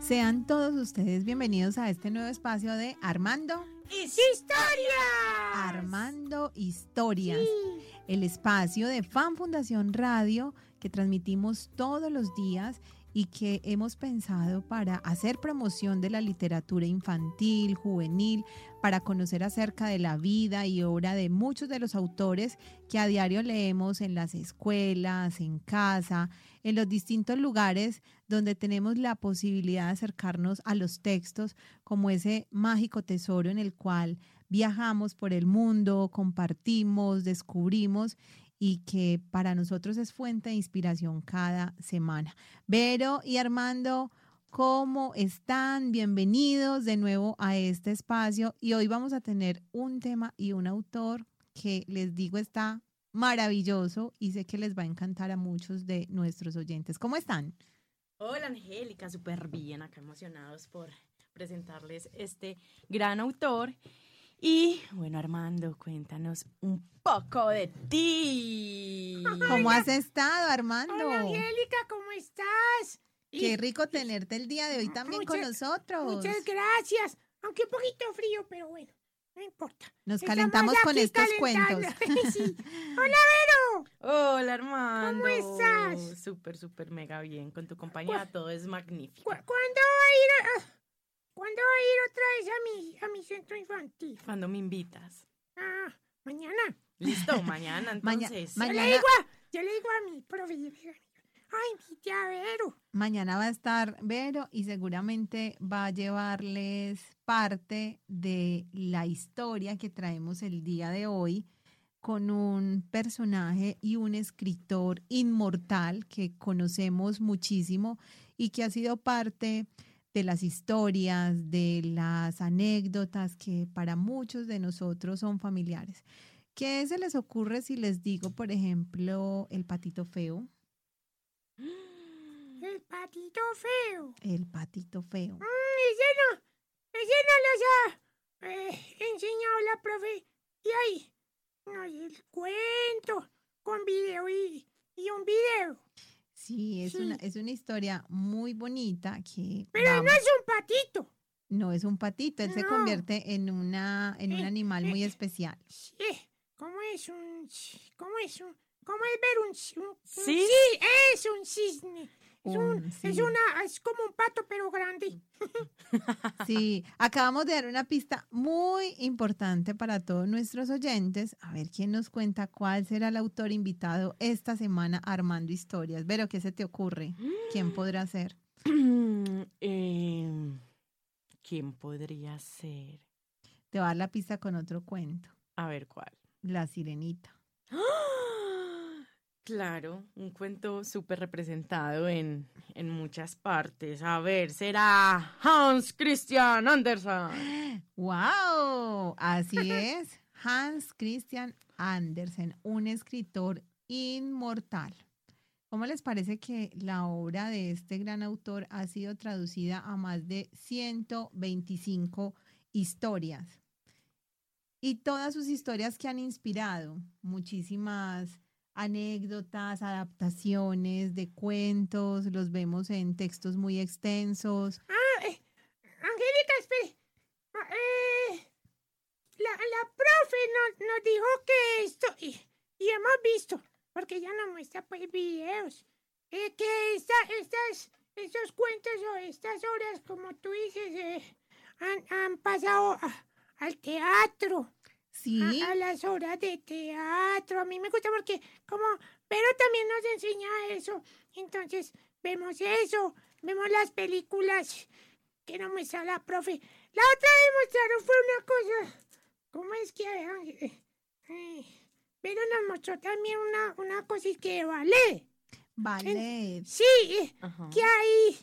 Sean todos ustedes bienvenidos a este nuevo espacio de Armando. ¡Historias! Armando Historias. El espacio de Fan Fundación Radio que transmitimos todos los días y que hemos pensado para hacer promoción de la literatura infantil, juvenil, para conocer acerca de la vida y obra de muchos de los autores que a diario leemos en las escuelas, en casa, en los distintos lugares donde tenemos la posibilidad de acercarnos a los textos como ese mágico tesoro en el cual viajamos por el mundo, compartimos, descubrimos y que para nosotros es fuente de inspiración cada semana. Vero y Armando, ¿cómo están? Bienvenidos de nuevo a este espacio y hoy vamos a tener un tema y un autor que les digo está maravilloso y sé que les va a encantar a muchos de nuestros oyentes. ¿Cómo están? Hola Angélica, súper bien, acá emocionados por presentarles este gran autor y bueno, Armando, cuéntanos un poco de ti. ¿Cómo has estado, Armando? Hola, Angélica, ¿cómo estás? Qué rico tenerte el día de hoy también con nosotros. Muchas gracias. Aunque un poquito frío, pero bueno, no importa. Nos calentamos con estos cuentos. sí. Hola, Vero. Hola, Armando. ¿Cómo estás? Súper, súper mega bien. Con tu compañía todo es magnífico. ¿Cuándo va a ir a... ¿Cuándo va a ir otra vez a mi, a mi centro infantil? Cuando me invitas. Ah, mañana. Listo, mañana entonces. Mañana. Yo, le digo a, yo le digo a mi profe, ay, mi tía Vero. Mañana va a estar Vero y seguramente va a llevarles parte de la historia que traemos el día de hoy con un personaje y un escritor inmortal que conocemos muchísimo y que ha sido parte de las historias, de las anécdotas que para muchos de nosotros son familiares. ¿Qué se les ocurre si les digo, por ejemplo, el patito feo? El patito feo. El patito feo. Mm, ese no, ese no los ha eh, enseñado la profe. Y ahí, no, el cuento con video y, y un video. Sí, es, Una, es una historia muy bonita que... Pero no es un patito. No es un patito, él se convierte en, una, en un eh, animal muy especial. Sí, ¿cómo es un... cómo es un... ¿Cómo es ver un, ¿Sí? sí, es un cisne. Es, un, es, una, es como un pato, pero grande. Sí, acabamos de dar una pista muy importante para todos nuestros oyentes. A ver quién nos cuenta cuál será el autor invitado esta semana Armando Historias. Pero, ¿qué se te ocurre? ¿Quién podrá ser? Em, ¿Quién podría ser? Te voy a dar la pista con otro cuento. A ver, ¿cuál? La sirenita. Claro, un cuento súper representado en, en, muchas partes. A ver, será Hans Christian Andersen. ¡Wow! Así es, Hans Christian Andersen, un escritor inmortal. ¿Cómo les parece que la obra de este gran autor ha sido traducida a más de 125 historias? Y todas sus historias que han inspirado muchísimas anécdotas, adaptaciones de cuentos, los vemos en textos muy extensos. Ah, eh, Angélica, espere. Ah, eh, la, la, profe nos, nos, dijo que esto, y, y, hemos visto, porque ya no muestra pues videos, eh, que esta, estas, estos cuentos o estas obras, como tú dices, eh, han, han, pasado a, al teatro. Sí. A, las horas de teatro. A mí me gusta porque como pero también nos enseña eso. Entonces, vemos eso, vemos las películas que nos muestra la profe. La otra vez mostraron fue una cosa. ¿Cómo es que pero nos mostró también una, una cosa que vale. Vale. Sí, que ahí,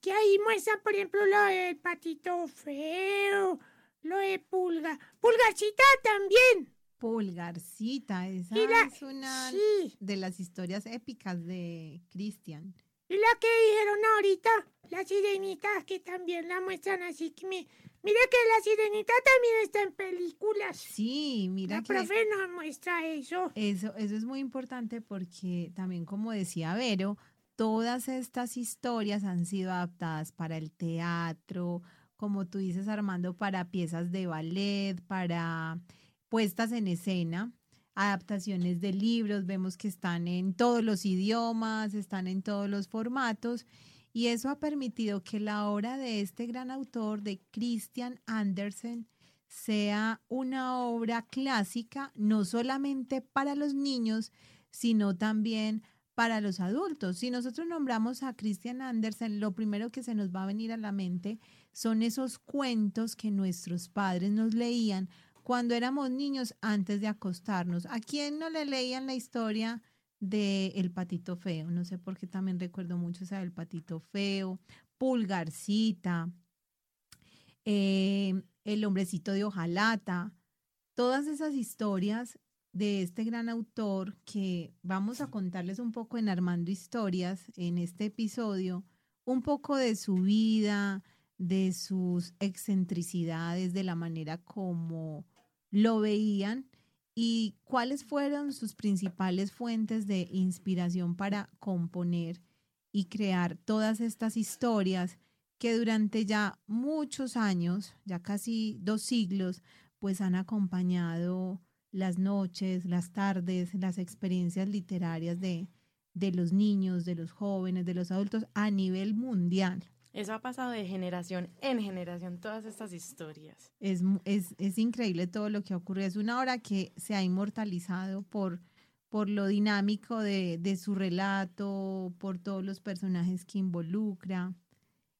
que ahí muestra, por ejemplo, lo del patito feo lo de Pulga. Pulgarcita también. Pulgarcita, esa es una de las historias épicas de Cristian. Y la que dijeron ahorita, la sirenita, que también la muestran así que me... Mira que la sirenita también está en películas. Sí, mira la profe nos muestra eso. Eso, eso es muy importante porque también como decía Vero, todas estas historias han sido adaptadas para el teatro, como tú dices Armando, para piezas de ballet, para puestas en escena, adaptaciones de libros, vemos que están en todos los idiomas, están en todos los formatos. Y eso ha permitido que la obra de este gran autor, de Christian Andersen, sea una obra clásica, no solamente para los niños, sino también para los adultos. Si nosotros nombramos a Christian Andersen, lo primero que se nos va a venir a la mente son esos cuentos que nuestros padres nos leían cuando éramos niños antes de acostarnos. ¿A quién no le leían la historia de El Patito Feo? No sé por qué también recuerdo mucho esa del Patito Feo, Pulgarcita, eh, El Hombrecito de Ojalata. Todas esas historias de este gran autor que vamos a contarles un poco en Armando Historias en este episodio, un poco de su vida, de sus excentricidades, de la manera como lo veían y cuáles fueron sus principales fuentes de inspiración para componer y crear todas estas historias que durante ya muchos años, ya casi dos siglos, pues han acompañado las noches, las tardes, las experiencias literarias de, de los niños, de los jóvenes, de los adultos a nivel mundial. Eso ha pasado de generación en generación, todas estas historias. Es, es, es increíble todo lo que ocurre. Es una obra que se ha inmortalizado por, por lo dinámico de, de su relato, por todos los personajes que involucra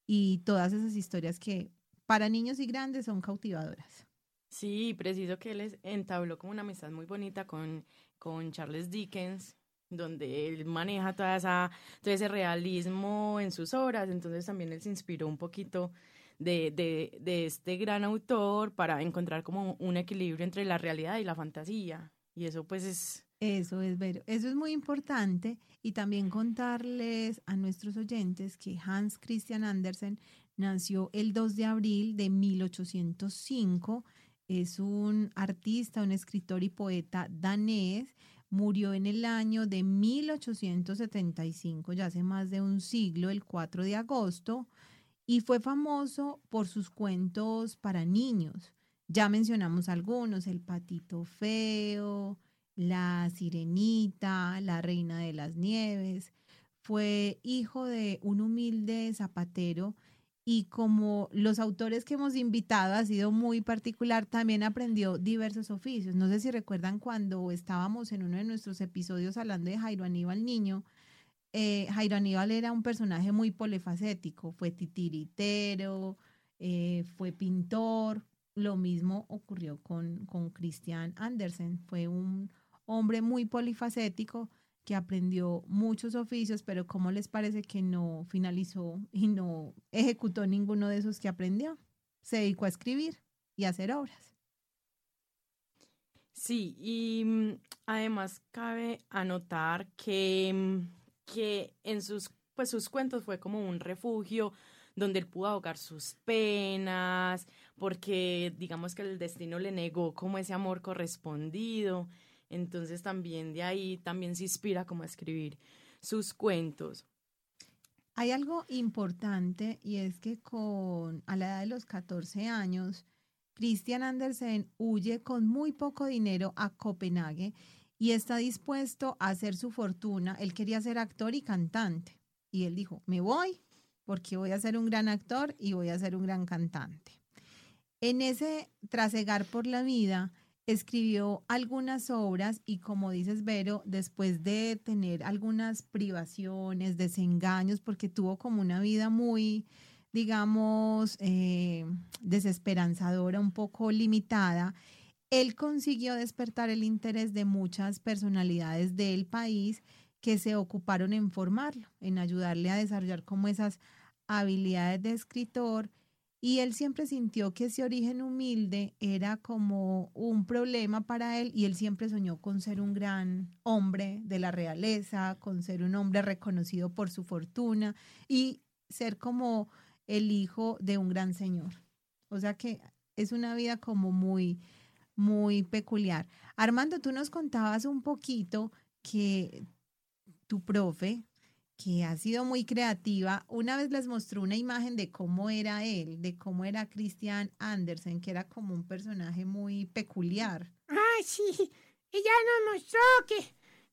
y todas esas historias que para niños y grandes son cautivadoras. Sí, preciso que él entabló como una amistad muy bonita con, con Charles Dickens, donde él maneja toda esa, todo ese realismo en sus obras, entonces también él se inspiró un poquito de, de, de este gran autor para encontrar como un equilibrio entre la realidad y la fantasía. Y eso pues es... Eso es ver, eso es muy importante y también contarles a nuestros oyentes que Hans Christian Andersen nació el 2 de abril de 1805 es un artista, un escritor y poeta danés. Murió en el año de 1875, ya hace más de un siglo, el 4 de agosto, y fue famoso por sus cuentos para niños. Ya mencionamos algunos, El Patito Feo, La Sirenita, La Reina de las Nieves. Fue hijo de un humilde zapatero y como los autores que hemos invitado ha sido muy particular, también aprendió diversos oficios. No sé si recuerdan cuando estábamos en uno de nuestros episodios hablando de Jairo Aníbal Niño. Eh, Jairo Aníbal era un personaje muy polifacético, fue titiritero, eh, fue pintor. Lo mismo ocurrió con, con Christian Andersen, fue un hombre muy polifacético que aprendió muchos oficios, pero ¿cómo les parece que no finalizó y no ejecutó ninguno de esos que aprendió? Se dedicó a escribir y a hacer obras. Sí, y mm, además cabe anotar que, mm, que en sus, pues sus cuentos fue como un refugio donde él pudo ahogar sus penas, porque digamos que el destino le negó como ese amor correspondido. Entonces también de ahí también se inspira como escribir sus cuentos. Hay algo importante y es que con a la edad de los 14 años, Christian Andersen huye con muy poco dinero a Copenhague y está dispuesto a hacer su fortuna. Él quería ser actor y cantante. Y él dijo, me voy porque voy a ser un gran actor y voy a ser un gran cantante. En ese trasegar por la vida, escribió algunas obras y como dices, Vero, después de tener algunas privaciones, desengaños, porque tuvo como una vida muy, digamos, eh, desesperanzadora, un poco limitada, él consiguió despertar el interés de muchas personalidades del país que se ocuparon en formarlo, en ayudarle a desarrollar como esas habilidades de escritor y él siempre sintió que ese origen humilde era como un problema para él y él siempre soñó con ser un gran hombre de la realeza, con ser un hombre reconocido por su fortuna y ser como el hijo de un gran señor. O sea que es una vida como muy, muy peculiar. Armando, tú nos contabas un poquito que tu profe que ha sido muy creativa, una vez les mostró una imagen de cómo era él, de cómo era Christian Andersen, que era como un personaje muy peculiar. Ah, sí. Ella nos mostró que,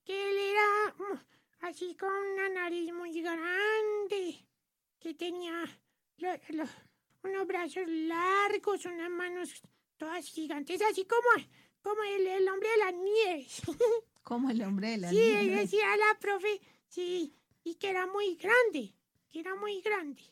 que él era mm, así con una nariz muy grande, que tenía lo- lo- unos brazos largos, unas manos todas gigantes, así como, como el, el hombre de las nieves. Como el hombre de la Sí, decía la profe, sí, y que era muy grande, que era muy grande.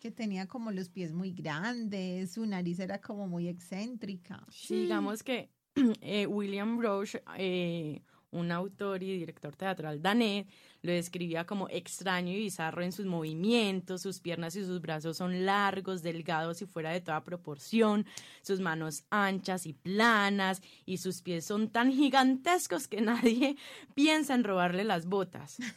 que tenía como los pies muy grandes, su nariz era como muy excéntrica. Sí, digamos que eh, William Roche, eh, un autor y director teatral danés, lo describía como extraño y bizarro en sus movimientos, sus piernas y sus brazos son largos, delgados y fuera de toda proporción, sus manos anchas y planas y sus pies son tan gigantescos que nadie piensa en robarle las botas.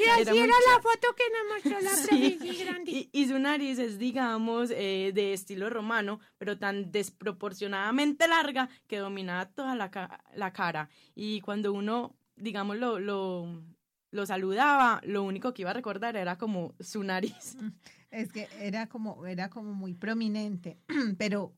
Y así Era la foto que nos mostró la Sí. Y, y su nariz es, digamos, eh, de estilo romano, pero tan desproporcionadamente larga que dominaba toda la, ca- la cara. Y cuando uno, digamos, lo, lo, lo saludaba, lo único que iba a recordar era como su nariz. Es que era como, era como muy prominente, pero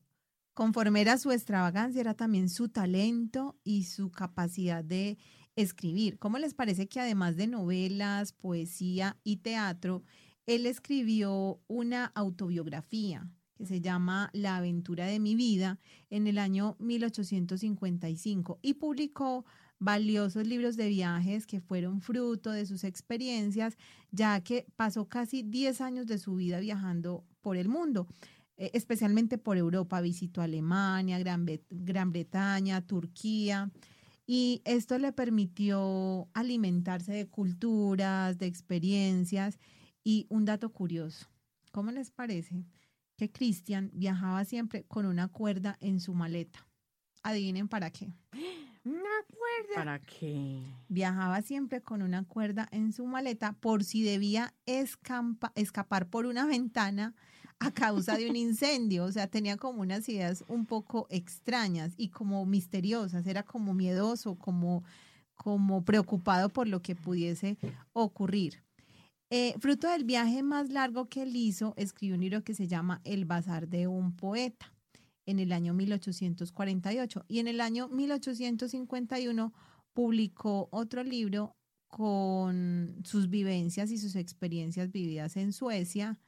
conforme era su extravagancia, era también su talento y su capacidad de escribir. ¿Cómo les parece que además de novelas, poesía y teatro, él escribió una autobiografía que se llama La aventura de mi vida en el año 1855 y publicó valiosos libros de viajes que fueron fruto de sus experiencias, ya que pasó casi 10 años de su vida viajando por el mundo, eh, especialmente por Europa. Visitó Alemania, Gran, Bre- Gran Bretaña, Turquía, y esto le permitió alimentarse de culturas, de experiencias. Y un dato curioso, ¿cómo les parece? Que Christian viajaba siempre con una cuerda en su maleta. Adivinen para qué. Una cuerda. ¿Para qué? Viajaba siempre con una cuerda en su maleta por si debía escampa- escapar por una ventana a causa de un incendio. O sea, tenía como unas ideas un poco extrañas y como misteriosas. Era como miedoso, como, como preocupado por lo que pudiese ocurrir. Eh, fruto del viaje más largo que él hizo, escribió un libro que se llama El Bazar de un Poeta en el año 1848 y en el año 1851 publicó otro libro con sus vivencias y sus experiencias vividas en Suecia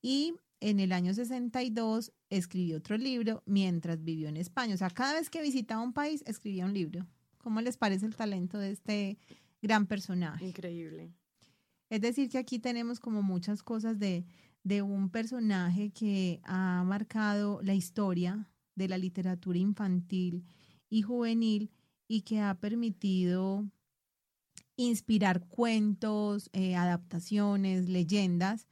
y en el año 62 escribió otro libro mientras vivió en España. O sea, cada vez que visitaba un país escribía un libro. ¿Cómo les parece el talento de este gran personaje? Increíble. Es decir, que aquí tenemos como muchas cosas de, de un personaje que ha marcado la historia de la literatura infantil y juvenil y que ha permitido inspirar cuentos, eh, adaptaciones, leyendas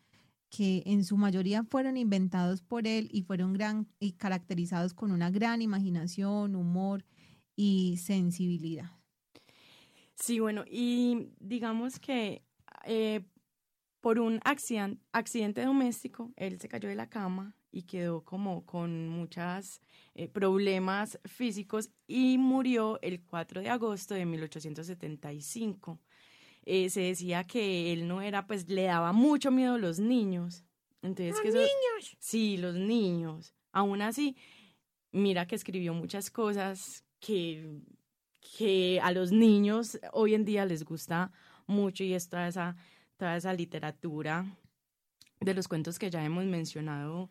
que en su mayoría fueron inventados por él y fueron gran y caracterizados con una gran imaginación, humor y sensibilidad. Sí, bueno, y digamos que eh, por un accidente, accidente doméstico, él se cayó de la cama y quedó como con muchos problemas físicos y murió el 4 de agosto de 1875. Eh, se decía que él no era, pues le daba mucho miedo a los niños. Entonces, Los que eso- niños. Sí, los niños. Aún así, mira que escribió muchas cosas que, que a los niños hoy en día les gusta mucho y es toda esa, toda esa literatura de los cuentos que ya hemos mencionado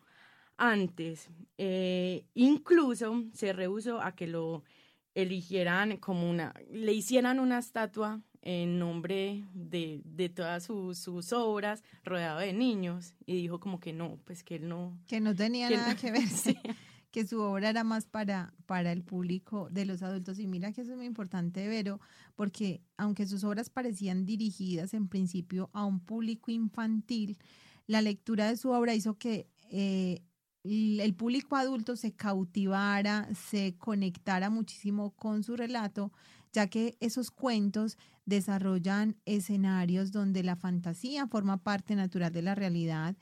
antes. Eh, incluso se rehusó a que lo eligieran como una, le hicieran una estatua en nombre de, de todas sus, sus obras, rodeado de niños, y dijo como que no, pues que él no, Que no tenía que nada no- que ver. sí. Que su obra era más para, para el público de los adultos. Y mira que eso es muy importante, Vero, porque aunque sus obras parecían dirigidas en principio a un público infantil, la lectura de su obra hizo que eh, el público adulto se cautivara, se conectara muchísimo con su relato, ya que esos cuentos desarrollan escenarios donde la fantasía forma parte natural de la realidad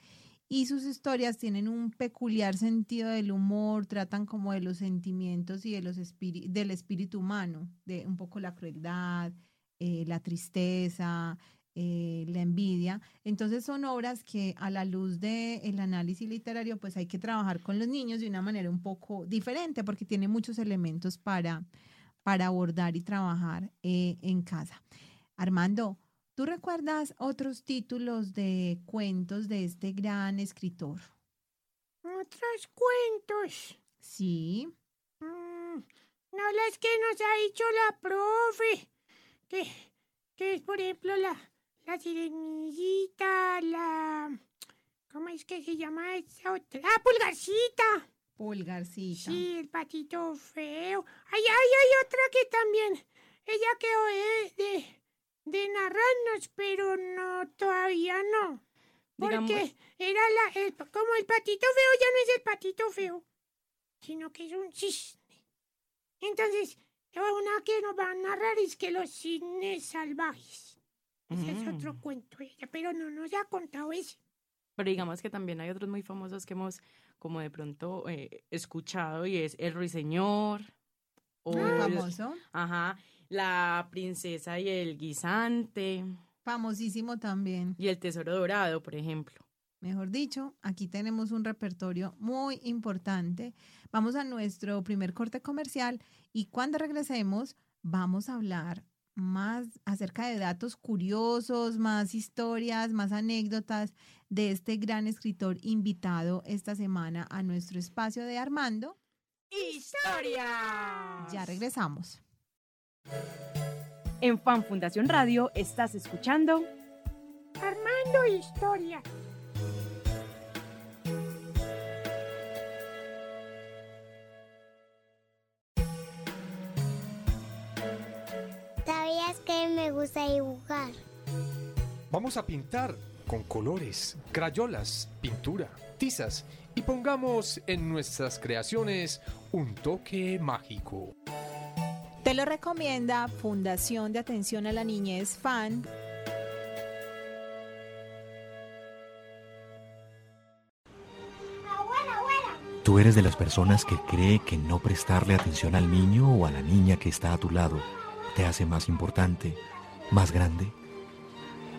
y sus historias tienen un peculiar sentido del humor, tratan como de los sentimientos y de los del espíritu humano, de un poco la crueldad, eh, la tristeza, eh, la envidia. Entonces son obras que a la luz del análisis literario pues hay que trabajar con los niños de una manera un poco diferente porque tiene muchos elementos para, para abordar y trabajar eh, en casa. Armando, ¿tú recuerdas otros títulos de cuentos de este gran escritor? Otros cuentos. Sí. Mm, no las que nos ha dicho la profe. Que, que es, por ejemplo, la, la sirenillita, la... ¿Cómo es que se llama esa otra? ¡Ah, pulgarcita! Pulgarcita. Sí, el patito feo. Ay, ay, hay otra que también. Ella quedó de, de, de narrarnos, pero no, todavía no. Porque Digamos- era la, el, como el patito feo ya no es el patito feo, sino que es un cisne. Entonces, una que nos va a narrar es que los cisnes salvajes. Ese es Mm. otro cuento ella, pero no nos ha contado ese. Pero digamos que también hay otros muy famosos que hemos como de pronto eh, escuchado y es El Ruiseñor. O Muy el- famoso. Ajá. La princesa y el guisante. Famosísimo también. Y el tesoro dorado, por ejemplo. Mejor dicho, aquí tenemos un repertorio muy importante. Vamos a nuestro primer corte comercial y cuando regresemos vamos a hablar más acerca de datos curiosos, más historias, más anécdotas de este gran escritor invitado esta semana a nuestro espacio de Armando. ¡Historia! Ya regresamos. En Fan Fundación Radio estás escuchando Armando Historia. ¿Sabías que me gusta dibujar? Vamos a pintar con colores, crayolas, pintura, tizas y pongamos en nuestras creaciones un toque mágico. Te lo recomienda Fundación de Atención a la Niñez FAN. Abuela, abuela. ¿Tú eres de las personas que cree que no prestarle atención al niño o a la niña que está a tu lado te hace más importante, más grande?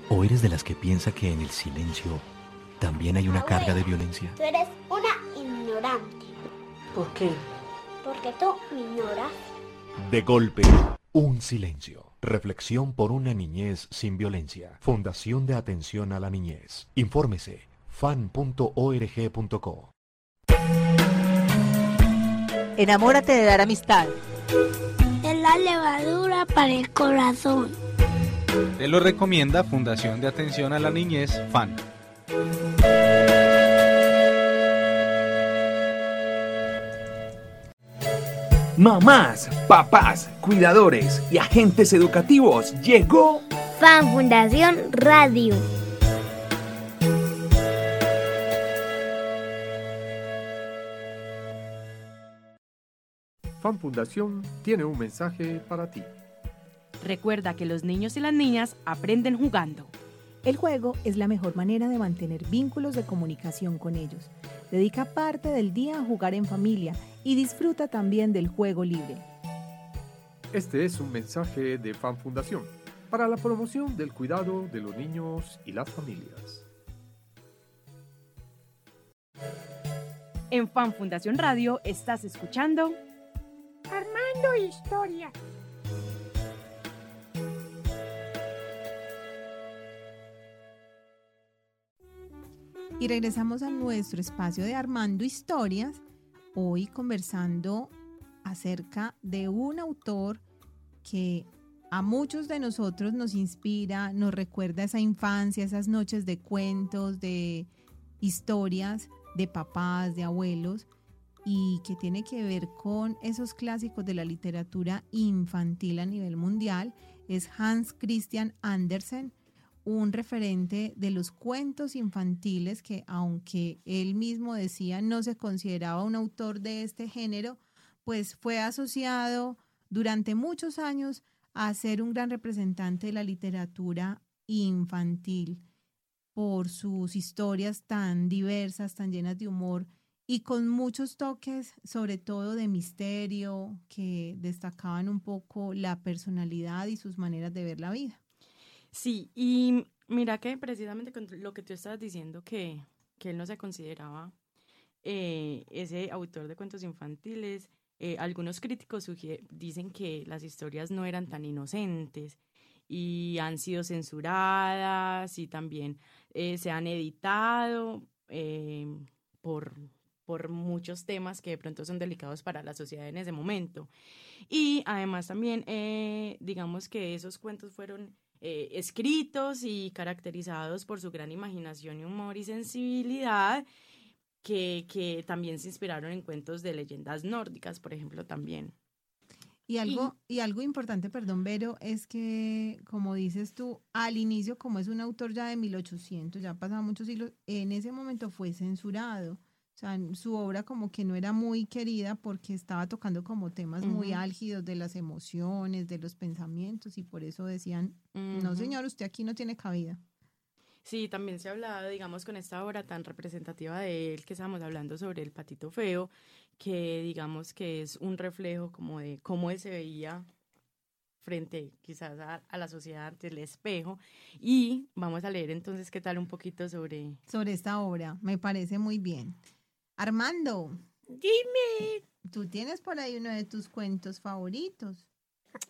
¿O eres de las que piensa que en el silencio también hay una carga de violencia? Tú eres una ignorante. ¿Por qué? Porque tú me ignoras. De golpe, un silencio. Reflexión por una niñez sin violencia. Fundación de Atención a la Niñez. Infórmese fan.org.co. Enamórate de dar amistad. Es la levadura para el corazón. Te lo recomienda Fundación de Atención a la Niñez, FAN. Mamás, papás, cuidadores y agentes educativos, llegó Fan Fundación Radio. Fan Fundación tiene un mensaje para ti. Recuerda que los niños y las niñas aprenden jugando. El juego es la mejor manera de mantener vínculos de comunicación con ellos. Dedica parte del día a jugar en familia y disfruta también del juego libre. Este es un mensaje de Fan Fundación para la promoción del cuidado de los niños y las familias. En Fan Fundación Radio estás escuchando Armando Historia. Y regresamos a nuestro espacio de Armando Historias, hoy conversando acerca de un autor que a muchos de nosotros nos inspira, nos recuerda esa infancia, esas noches de cuentos, de historias de papás, de abuelos, y que tiene que ver con esos clásicos de la literatura infantil a nivel mundial, es Hans Christian Andersen, un referente de los cuentos infantiles que aunque él mismo decía no se consideraba un autor de este género, pues fue asociado durante muchos años a ser un gran representante de la literatura infantil por sus historias tan diversas, tan llenas de humor y con muchos toques, sobre todo de misterio, que destacaban un poco la personalidad y sus maneras de ver la vida. Sí, y mira que precisamente con lo que tú estabas diciendo, que, que él no se consideraba eh, ese autor de cuentos infantiles, eh, algunos críticos dicen que las historias no eran tan inocentes y han sido censuradas y también eh, se han editado por, por muchos temas que de pronto son delicados para la sociedad en ese momento. Y además también, digamos que esos cuentos fueron escritos y caracterizados por su gran imaginación y humor y sensibilidad que, también se inspiraron en cuentos de leyendas nórdicas, por ejemplo, también. Y algo, y, algo importante, perdón, Vero, es que, como dices tú, al inicio, como es un autor ya de 1800, ya pasaban muchos siglos, en ese momento fue censurado. O sea, su obra como que no era muy querida porque estaba tocando como temas muy álgidos de las emociones, de los pensamientos, y por eso decían, no señor, usted aquí no tiene cabida. Sí, también se ha hablado, digamos, con esta obra tan representativa de él que estamos hablando sobre el patito feo, que digamos que es un reflejo como de cómo él se veía frente quizás a, la sociedad ante el espejo. Y vamos a leer entonces qué tal un poquito sobre... Sobre esta obra, me parece muy bien. Armando. Dime. Tú tienes por ahí uno de tus cuentos favoritos.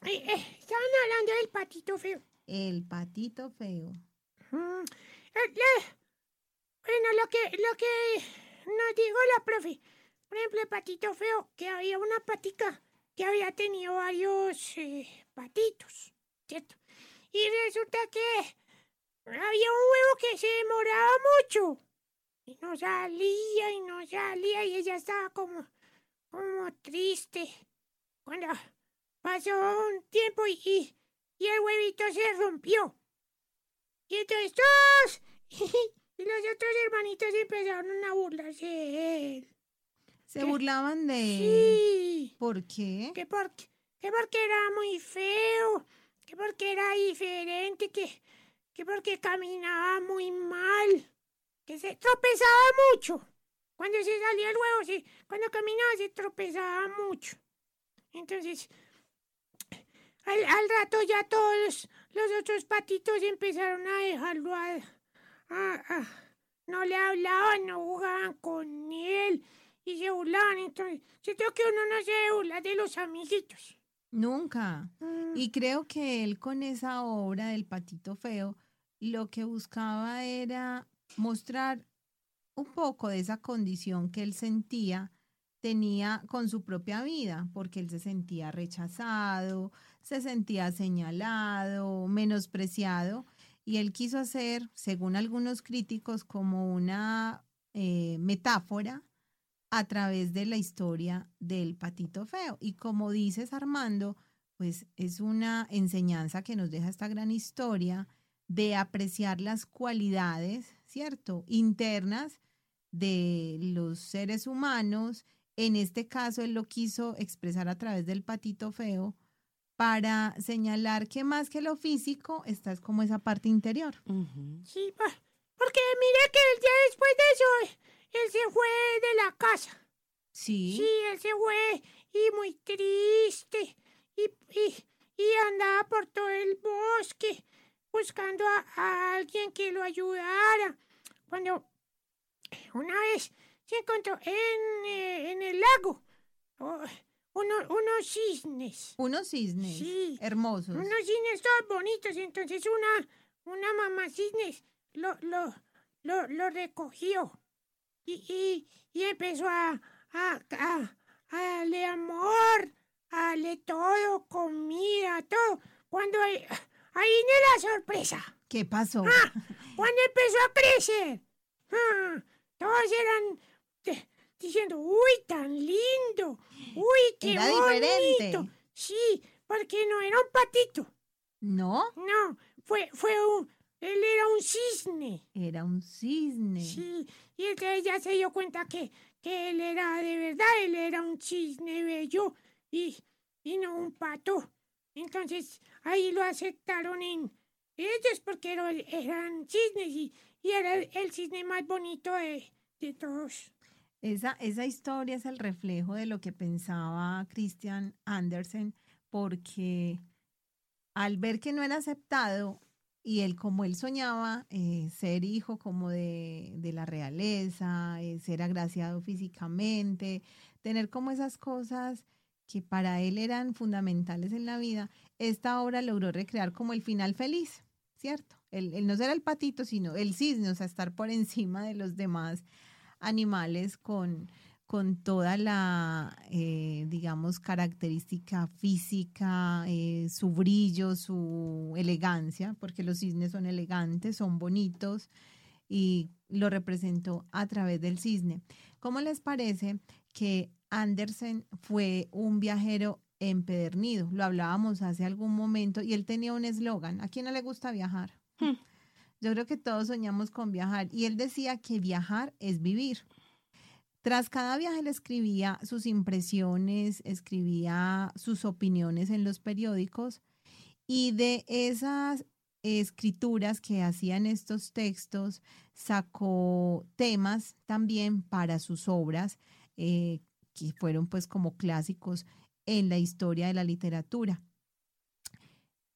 Eh, eh, estaban hablando del patito feo. El patito feo. Mm, bueno, lo que, lo que nos dijo la profe, por ejemplo, el patito feo, que había una patica que había tenido varios eh, patitos, ¿cierto? Y resulta que había un huevo que se demoraba mucho. Y no salía y no salía y ella estaba como, como triste. Cuando pasó un tiempo y, y el huevito se rompió. Y entonces todos y los otros hermanitos empezaron a burlarse de él. ¿Se burlaban de él? Sí. ¿Por qué? Que porque, que porque era muy feo, que porque era diferente, que, que porque caminaba muy mal, que se tropezaba mucho. Cuando se salía el huevo, sí, cuando caminaba se tropezaba mucho. Entonces, al, al rato ya todos los otros patitos empezaron a dejarlo a, no le hablaban, no jugaban con él y se burlaban. Entonces, siento que uno no se burla de los amiguitos. Nunca. Mm. Y creo que él con esa obra del patito feo, lo que buscaba era mostrar un poco de esa condición que él sentía tenía con su propia vida, porque él se sentía rechazado, se sentía señalado, menospreciado, y él quiso hacer, según algunos críticos, como una eh, metáfora a través de la historia del patito feo. Y como dices, Armando, pues es una enseñanza que nos deja esta gran historia de apreciar las cualidades, ¿cierto?, internas de los seres humanos. En este caso, él lo quiso expresar a través del patito feo, para señalar que más que lo físico, esta es como esa parte interior. Sí, porque mire que el día después de eso, él se fue de la casa. Sí. Sí, él se fue y muy triste y, y, andaba por todo el bosque buscando a, alguien que lo ayudara. Cuando una vez se encontró en, eh, en el lago. Oh, unos cisnes. Unos cisnes. Sí. Hermosos. Unos cisnes todos bonitos. Entonces una, una mamá cisnes lo, lo, lo, lo recogió. Y, y, empezó a, a, a, darle amor, a darle todo, comida, todo. Cuando ahí, viene la sorpresa. ¿Qué pasó? Ah, cuando empezó a crecer. Ah, todos eran diciendo, uy, tan lindo, uy, qué era bonito. diferente. Sí, porque no era un patito. ¿No? No, fue, fue un, él era un cisne. Era un cisne. Sí, y entonces ya se dio cuenta que, que él era de verdad, él era un cisne bello y, y no un pato. Entonces ahí lo aceptaron en ellos porque eran cisnes y, era el cisne más bonito de, de todos. Esa, esa historia es el reflejo de lo que pensaba Christian Andersen, porque al ver que no era aceptado, y él como él soñaba eh, ser hijo como de, de la realeza, eh, ser agraciado físicamente, tener como esas cosas que para él eran fundamentales en la vida, esta obra logró recrear como el final feliz, ¿cierto? El, no ser el patito, sino el cisne, o sea, estar por encima de los demás animales con, con toda la, eh, digamos, característica física, eh, su brillo, su elegancia, porque los cisnes son elegantes, son bonitos, y lo representó a través del cisne. ¿Cómo les parece que Andersen fue un viajero empedernido? Lo hablábamos hace algún momento y él tenía un eslogan, ¿a quién no le gusta viajar? Hmm. Yo creo que todos soñamos con viajar y él decía que viajar es vivir. Tras cada viaje él escribía sus impresiones, escribía sus opiniones en los periódicos y de esas escrituras que hacía en estos textos sacó temas también para sus obras eh, que fueron pues como clásicos en la historia de la literatura.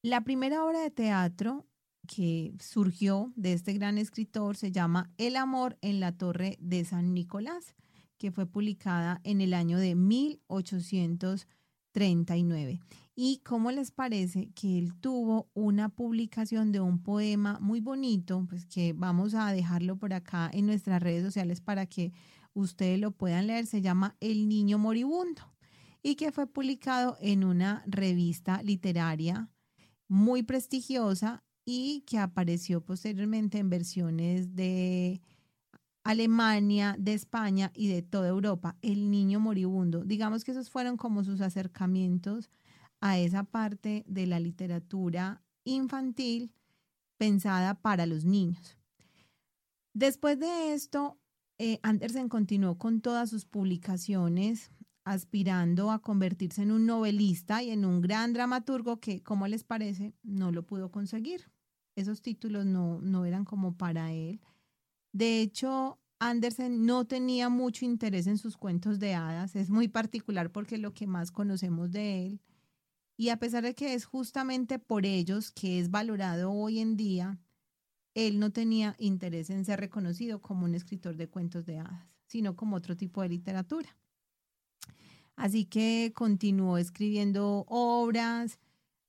La primera obra de teatro que surgió de este gran escritor se llama El amor en la torre de San Nicolás, que fue publicada en el año de 1839. ¿Y cómo les parece que él tuvo una publicación de un poema muy bonito, pues que vamos a dejarlo por acá en nuestras redes sociales para que ustedes lo puedan leer? Se llama El Niño Moribundo y que fue publicado en una revista literaria muy prestigiosa y que apareció posteriormente en versiones de Alemania, de España y de toda Europa, El Niño Moribundo. Digamos que esos fueron como sus acercamientos a esa parte de la literatura infantil pensada para los niños. Después de esto, eh, Andersen continuó con todas sus publicaciones, aspirando a convertirse en un novelista y en un gran dramaturgo que, como les parece, no lo pudo conseguir. Esos títulos no, no eran como para él. De hecho, Andersen no tenía mucho interés en sus cuentos de hadas. Es muy particular porque es lo que más conocemos de él. Y a pesar de que es justamente por ellos que es valorado hoy en día, él no tenía interés en ser reconocido como un escritor de cuentos de hadas, sino como otro tipo de literatura. Así que continuó escribiendo obras,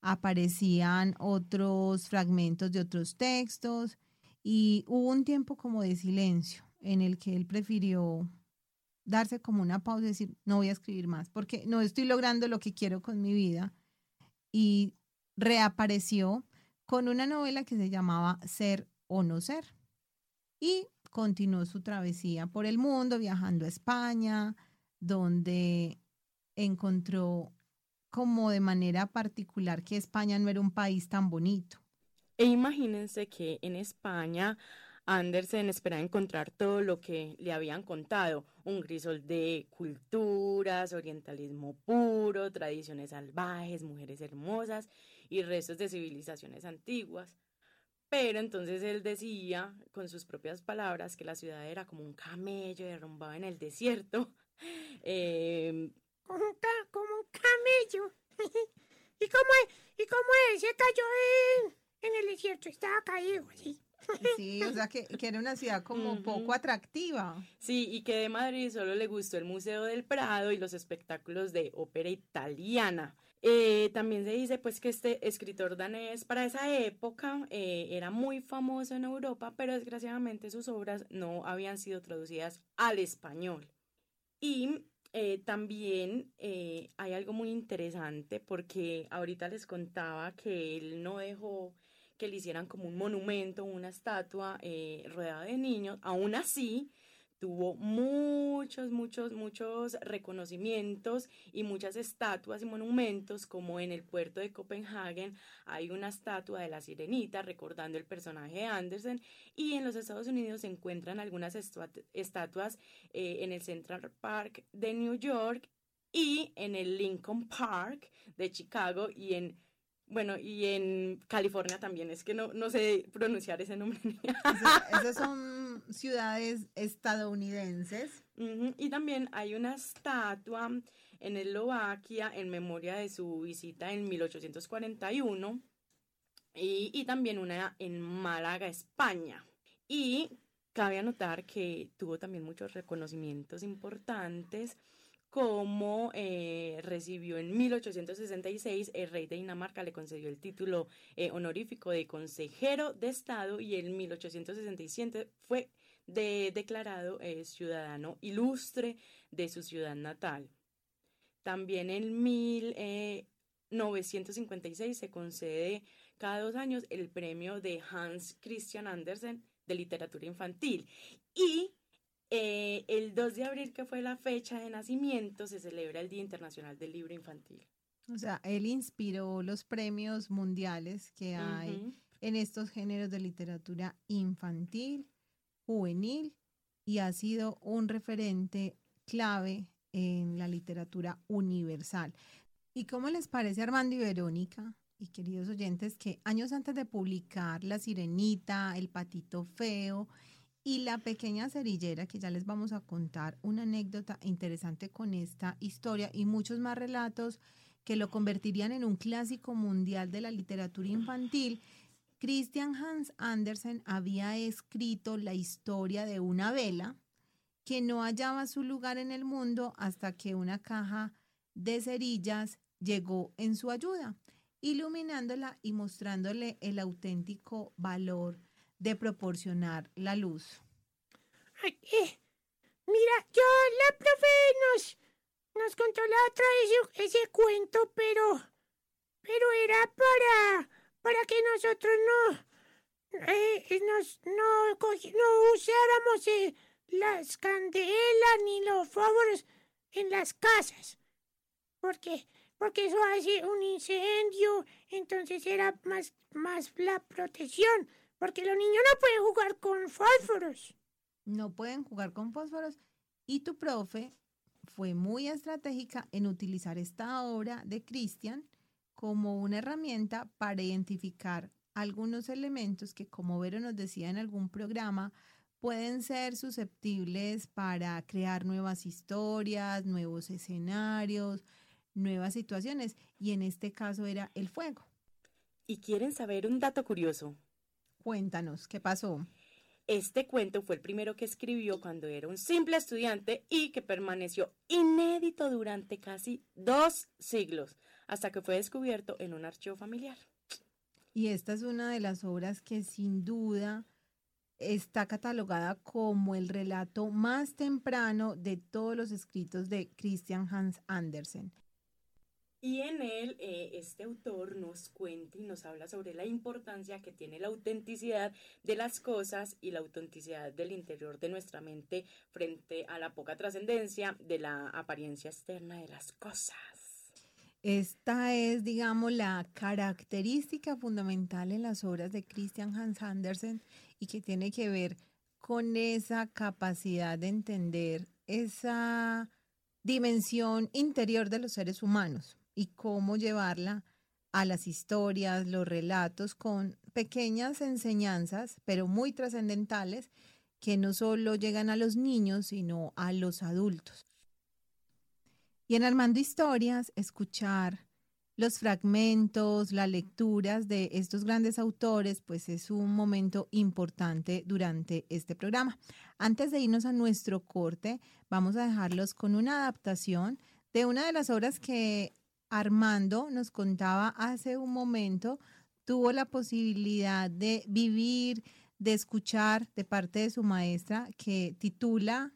aparecían otros fragmentos de otros textos y hubo un tiempo como de silencio en el que él prefirió darse como una pausa y decir, no voy a escribir más porque no estoy logrando lo que quiero con mi vida. Y reapareció con una novela que se llamaba Ser o no ser. Y continuó su travesía por el mundo, viajando a España, donde encontró como de manera particular que España no era un país tan bonito. E imagínense que en España Andersen esperaba encontrar todo lo que le habían contado, un grisol de culturas, orientalismo puro, tradiciones salvajes, mujeres hermosas y restos de civilizaciones antiguas. Pero entonces él decía, con sus propias palabras, que la ciudad era como un camello derrumbado en el desierto. Eh, como, un camello. ¿Y cómo, ¿Y cómo es? Se cayó en, en el desierto, estaba caído así. Sí, o sea que, que era una ciudad como poco atractiva. Sí, y que de Madrid solo le gustó el Museo del Prado y los espectáculos de ópera italiana. Eh, también se dice pues que este escritor danés para esa época eh, era muy famoso en Europa, pero desgraciadamente sus obras no habían sido traducidas al español. Y eh, también hay algo muy interesante porque ahorita les contaba que él no dejó que le hicieran como un monumento, una estatua eh, rodeada de niños. Aún así, tuvo muchos, muchos, muchos reconocimientos y muchas estatuas y monumentos, como en el puerto de Copenhagen hay una estatua de la sirenita recordando el personaje de Andersen y en los Estados Unidos se encuentran algunas estatuas eh, en el Central Park de New York y en el Lincoln Park de Chicago y en bueno, y en California también, es que no, no sé pronunciar ese nombre. esas son ciudades estadounidenses. Y también hay una estatua en Eslovaquia en memoria de su visita en 1841. y, y también una en Málaga, España. Y cabe anotar que tuvo también muchos reconocimientos importantes como eh, recibió en 1866, el rey de Dinamarca le concedió el título eh, honorífico de consejero de Estado y en 1867 fue de, declarado eh, ciudadano ilustre de su ciudad natal. También en 1956 se concede cada dos años el premio de Hans Christian Andersen de literatura infantil y eh, el 2 de abril, que fue la fecha de nacimiento, se celebra el Día Internacional del Libro Infantil. O sea, él inspiró los premios mundiales que hay en estos géneros de literatura infantil, juvenil, y ha sido un referente clave en la literatura universal. ¿Y cómo les parece Armando y Verónica? Y queridos oyentes, que años antes de publicar La Sirenita, El Patito Feo y la pequeña cerillera, que ya les vamos a contar una anécdota interesante con esta historia y muchos más relatos que lo convertirían en un clásico mundial de la literatura infantil. Christian Hans Andersen había escrito la historia de una vela que no hallaba su lugar en el mundo hasta que una caja de cerillas llegó en su ayuda, iluminándola y mostrándole el auténtico valor de proporcionar la luz. Eh, mira, yo, la profe nos, nos contó la otra vez ese, cuento, pero, pero era para, para que nosotros no, eh, no, no usáramos eh, las candelas ni los favores en las casas. Porque, porque eso hace un incendio, entonces era más, más la protección. Porque los niños no pueden jugar con fósforos. No pueden jugar con fósforos. Y tu profe fue muy estratégica en utilizar esta obra de Christian como una herramienta para identificar algunos elementos que, como Vero nos decía en algún programa, pueden ser susceptibles para crear nuevas historias, nuevos escenarios, nuevas situaciones. Y en este caso era el fuego. ¿Y quieren saber un dato curioso? Cuéntanos, ¿qué pasó? Este cuento fue el primero que escribió cuando era un simple estudiante y que permaneció inédito durante casi dos siglos, hasta que fue descubierto en un archivo familiar. Y esta es una de las obras que sin duda está catalogada como el relato más temprano de todos los escritos de Christian Hans Andersen. Y en él, eh, este autor nos cuenta y nos habla sobre la importancia que tiene la autenticidad de las cosas y la autenticidad del interior de nuestra mente frente a la poca trascendencia de la apariencia externa de las cosas. Esta es, digamos, la característica fundamental en las obras de Christian Hans Andersen y que tiene que ver con esa capacidad de entender esa dimensión interior de los seres humanos y cómo llevarla a las historias, los relatos con pequeñas enseñanzas, pero muy trascendentales, que no solo llegan a los niños, sino a los adultos. Y en Armando Historias, escuchar los fragmentos, las lecturas de estos grandes autores, pues es un momento importante durante este programa. Antes de irnos a nuestro corte, vamos a dejarlos con una adaptación de una de las obras que Armando nos contaba hace un momento, tuvo la posibilidad de vivir, de escuchar de parte de su maestra que titula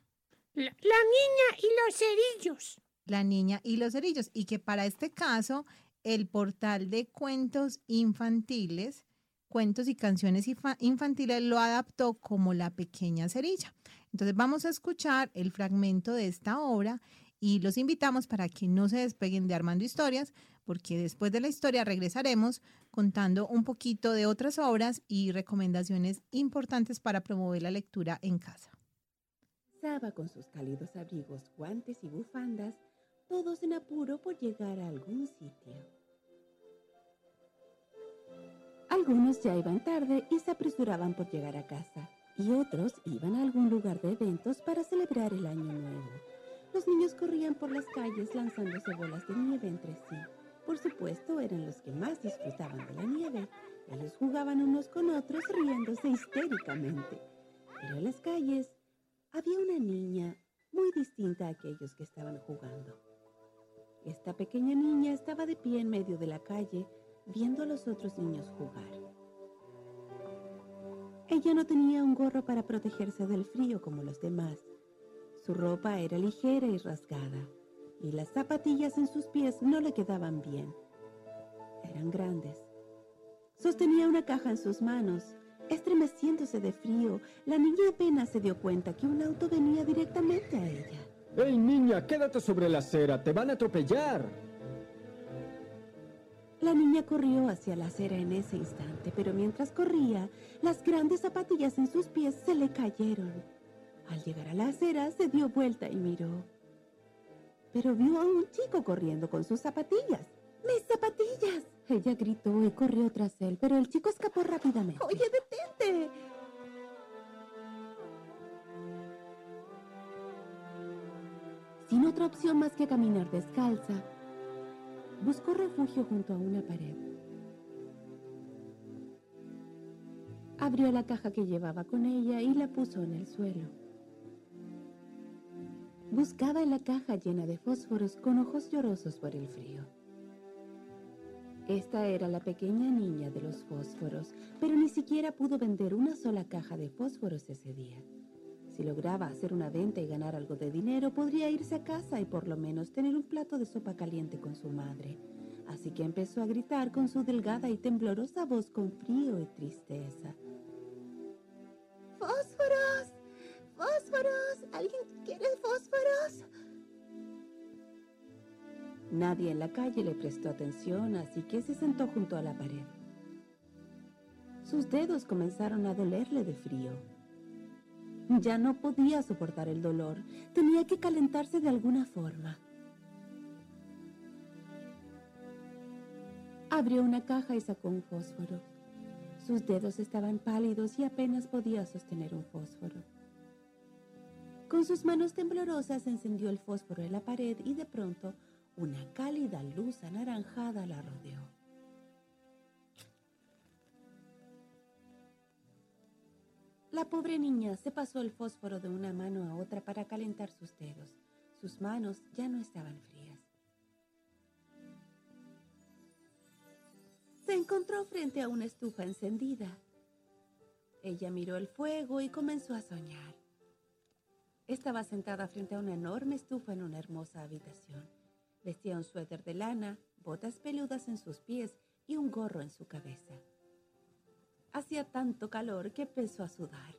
La, niña y los cerillos. La niña y los cerillos. Y que para este caso, el portal de cuentos infantiles, cuentos y canciones infantiles lo adaptó como La pequeña cerilla. Entonces vamos a escuchar el fragmento de esta obra y los invitamos para que no se despeguen de Armando Historias, porque después de la historia regresaremos contando un poquito de otras obras y recomendaciones importantes para promover la lectura en casa. Saba con sus cálidos abrigos, guantes y bufandas, todos en apuro por llegar a algún sitio. Algunos ya iban tarde y se apresuraban por llegar a casa, y otros iban a algún lugar de eventos para celebrar el año nuevo. Los niños corrían por las calles lanzándose bolas de nieve entre sí. Por supuesto, eran los que más disfrutaban de la nieve Ellos jugaban unos con otros riéndose histéricamente. Pero en las calles había una niña muy distinta a aquellos que estaban jugando. Esta pequeña niña estaba de pie en medio de la calle viendo a los otros niños jugar. Ella no tenía un gorro para protegerse del frío como los demás. Su ropa era ligera y rasgada, y las zapatillas en sus pies no le quedaban bien. Eran grandes. Sostenía una caja en sus manos. Estremeciéndose de frío, la niña apenas se dio cuenta que un auto venía directamente a ella. ¡Ey, niña! Quédate sobre la acera, te van a atropellar. La niña corrió hacia la acera en ese instante, pero mientras corría, las grandes zapatillas en sus pies se le cayeron. Al llegar a la acera, se dio vuelta y miró. Pero vio a un chico corriendo con sus zapatillas. ¡Mis zapatillas! Ella gritó y corrió tras él, pero el chico escapó rápidamente. ¡Oye, detente! Sin otra opción más que caminar descalza, buscó refugio junto a una pared. Abrió la caja que llevaba con ella y la puso en el suelo. Buscaba en la caja llena de fósforos con ojos llorosos por el frío. Esta era la pequeña niña de los fósforos, pero ni siquiera pudo vender una sola caja de fósforos ese día. Si lograba hacer una venta y ganar algo de dinero, podría irse a casa y por lo menos tener un plato de sopa caliente con su madre. Así que empezó a gritar con su delgada y temblorosa voz con frío y tristeza. ¡Fósforos! ¡Fósforos! ¿Alguien Nadie en la calle le prestó atención, así que se sentó junto a la pared. Sus dedos comenzaron a dolerle de frío. Ya no podía soportar el dolor, tenía que calentarse de alguna forma. Abrió una caja y sacó un fósforo. Sus dedos estaban pálidos y apenas podía sostener un fósforo. Con sus manos temblorosas encendió el fósforo en la pared y de pronto una cálida luz anaranjada la rodeó. La pobre niña se pasó el fósforo de una mano a otra para calentar sus dedos. Sus manos ya no estaban frías. Se encontró frente a una estufa encendida. Ella miró el fuego y comenzó a soñar. Estaba sentada frente a una enorme estufa en una hermosa habitación. Vestía un suéter de lana, botas peludas en sus pies y un gorro en su cabeza. Hacía tanto calor que empezó a sudar,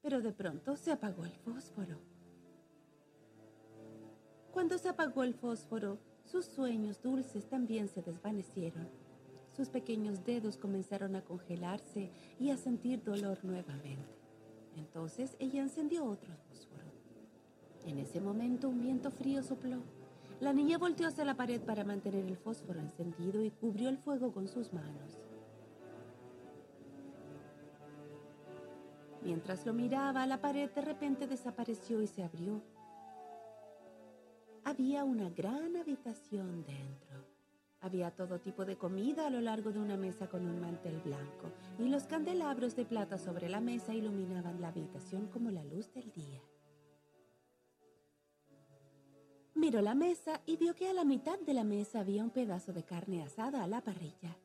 pero de pronto se apagó el fósforo. Cuando se apagó el fósforo, sus sueños dulces también se desvanecieron. Sus pequeños dedos comenzaron a congelarse y a sentir dolor nuevamente. Entonces ella encendió otro fósforo. En ese momento un viento frío sopló. La niña volteó hacia la pared para mantener el fósforo encendido y cubrió el fuego con sus manos. Mientras lo miraba, la pared de repente desapareció y se abrió. Había una gran habitación dentro. Había todo tipo de comida a lo largo de una mesa con un mantel blanco y los candelabros de plata sobre la mesa iluminaban la habitación como la luz del día. Miró la mesa y vio que a la mitad de la mesa había un pedazo de carne asada a la parrilla.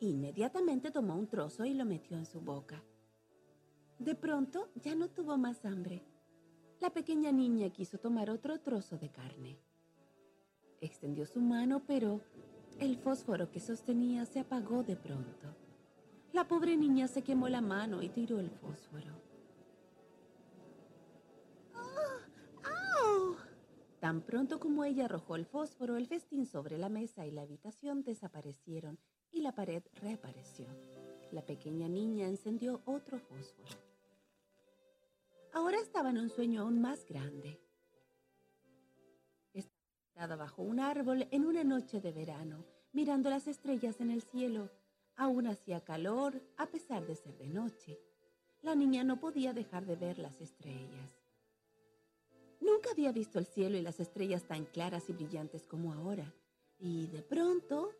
Inmediatamente tomó un trozo y lo metió en su boca. De pronto ya no tuvo más hambre. La pequeña niña quiso tomar otro trozo de carne. Extendió su mano, pero el fósforo que sostenía se apagó de pronto. La pobre niña se quemó la mano y tiró el fósforo. Tan pronto como ella arrojó el fósforo, el festín sobre la mesa y la habitación desaparecieron y la pared reapareció. La pequeña niña encendió otro fósforo. Ahora estaba en un sueño aún más grande. Estaba sentada bajo un árbol en una noche de verano, mirando las estrellas en el cielo. Aún hacía calor, a pesar de ser de noche. La niña no podía dejar de ver las estrellas. Nunca había visto el cielo y las estrellas tan claras y brillantes como ahora. Y de pronto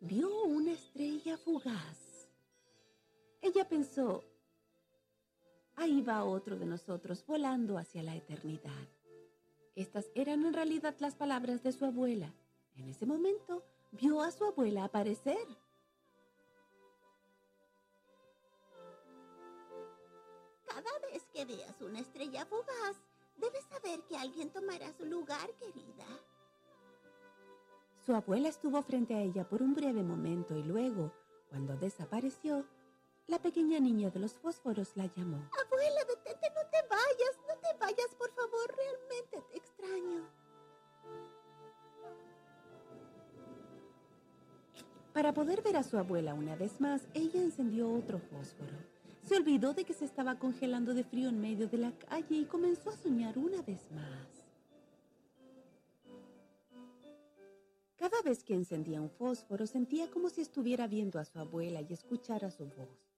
vio una estrella fugaz. Ella pensó, ahí va otro de nosotros volando hacia la eternidad. Estas eran en realidad las palabras de su abuela. En ese momento vio a su abuela aparecer. Que veas una estrella fugaz, debes saber que alguien tomará su lugar, querida. Su abuela estuvo frente a ella por un breve momento y luego, cuando desapareció, la pequeña niña de los fósforos la llamó. Abuela, detente, no te vayas, no te vayas, por favor, realmente te extraño. Para poder ver a su abuela una vez más, ella encendió otro fósforo. Se olvidó de que se estaba congelando de frío en medio de la calle y comenzó a soñar una vez más. Cada vez que encendía un fósforo sentía como si estuviera viendo a su abuela y escuchara su voz.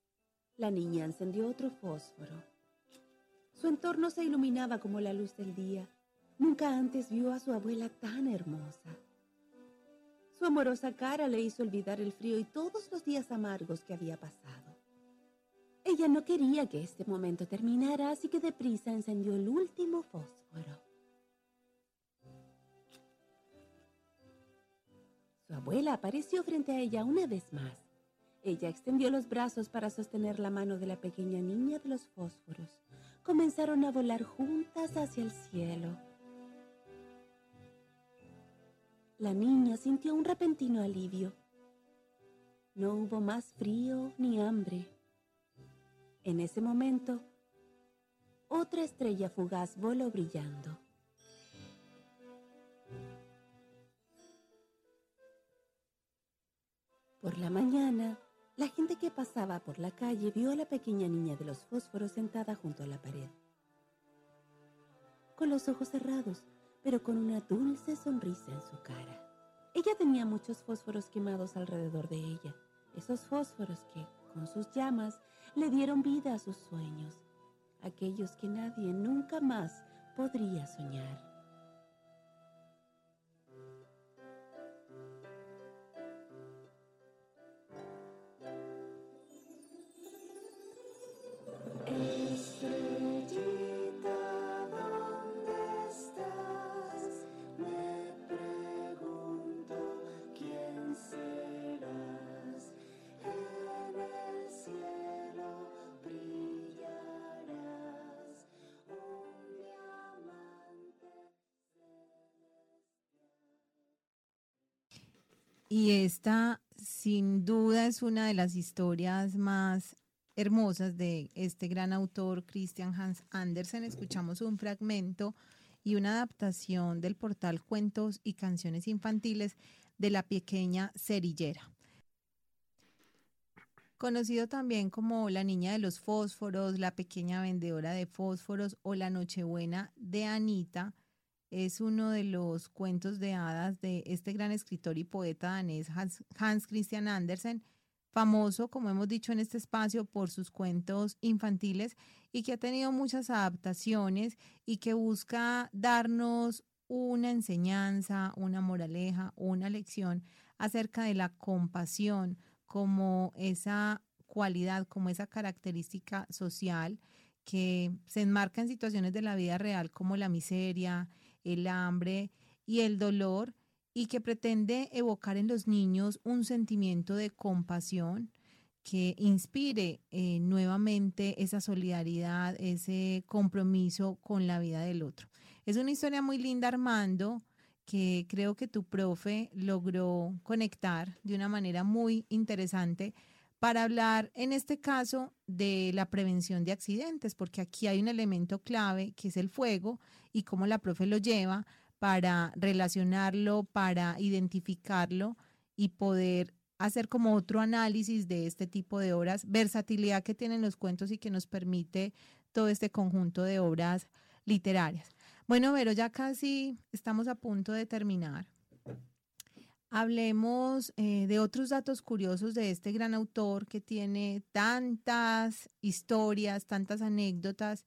La niña encendió otro fósforo. Su entorno se iluminaba como la luz del día. Nunca antes vio a su abuela tan hermosa. Su amorosa cara le hizo olvidar el frío y todos los días amargos que había pasado. Ella no quería que este momento terminara, así que deprisa encendió el último fósforo. Su abuela apareció frente a ella una vez más. Ella extendió los brazos para sostener la mano de la pequeña niña de los fósforos. Comenzaron a volar juntas hacia el cielo. La niña sintió un repentino alivio. No hubo más frío ni hambre. En ese momento, otra estrella fugaz voló brillando. Por la mañana, la gente que pasaba por la calle vio a la pequeña niña de los fósforos sentada junto a la pared. Con los ojos cerrados, pero con una dulce sonrisa en su cara. Ella tenía muchos fósforos quemados alrededor de ella, esos fósforos que, con sus llamas, le dieron vida a sus sueños, aquellos que nadie nunca más podría soñar. Y esta, sin duda, es una de las historias más hermosas de este gran autor, Christian Hans Andersen. Escuchamos un fragmento y una adaptación del portal Cuentos y Canciones Infantiles de La Pequeña Cerillera. Conocido también como La Niña de los Fósforos, La Pequeña Vendedora de Fósforos o La Nochebuena de Anita, es uno de los cuentos de hadas de este gran escritor y poeta danés Hans, Hans Christian Andersen, famoso, como hemos dicho en este espacio, por sus cuentos infantiles y que ha tenido muchas adaptaciones y que busca darnos una enseñanza, una moraleja, una lección acerca de la compasión como esa cualidad, como esa característica social que se enmarca en situaciones de la vida real como la miseria, el hambre y el dolor y que pretende evocar en los niños un sentimiento de compasión que inspire eh, nuevamente esa solidaridad, ese compromiso con la vida del otro. Es una historia muy linda, Armando, que creo que tu profe logró conectar de una manera muy interesante para hablar en este caso de la prevención de accidentes, porque aquí hay un elemento clave que es el fuego y cómo la profe lo lleva para relacionarlo, para identificarlo y poder hacer como otro análisis de este tipo de obras, versatilidad que tienen los cuentos y que nos permite todo este conjunto de obras literarias. Bueno, Vero, ya casi estamos a punto de terminar. Hablemos eh, de otros datos curiosos de este gran autor que tiene tantas historias, tantas anécdotas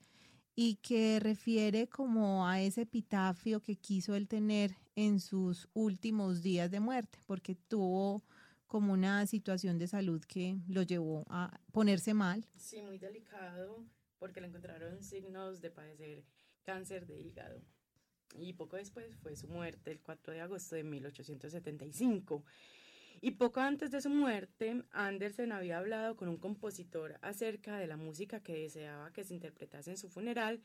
y que refiere como a ese epitafio que quiso él tener en sus últimos días de muerte, porque tuvo como una situación de salud que lo llevó a ponerse mal. Sí, muy delicado, porque le encontraron signos de padecer cáncer de hígado. Y poco después fue su muerte, el 4 de agosto de 1875. Y poco antes de su muerte, Andersen había hablado con un compositor acerca de la música que deseaba que se interpretase en su funeral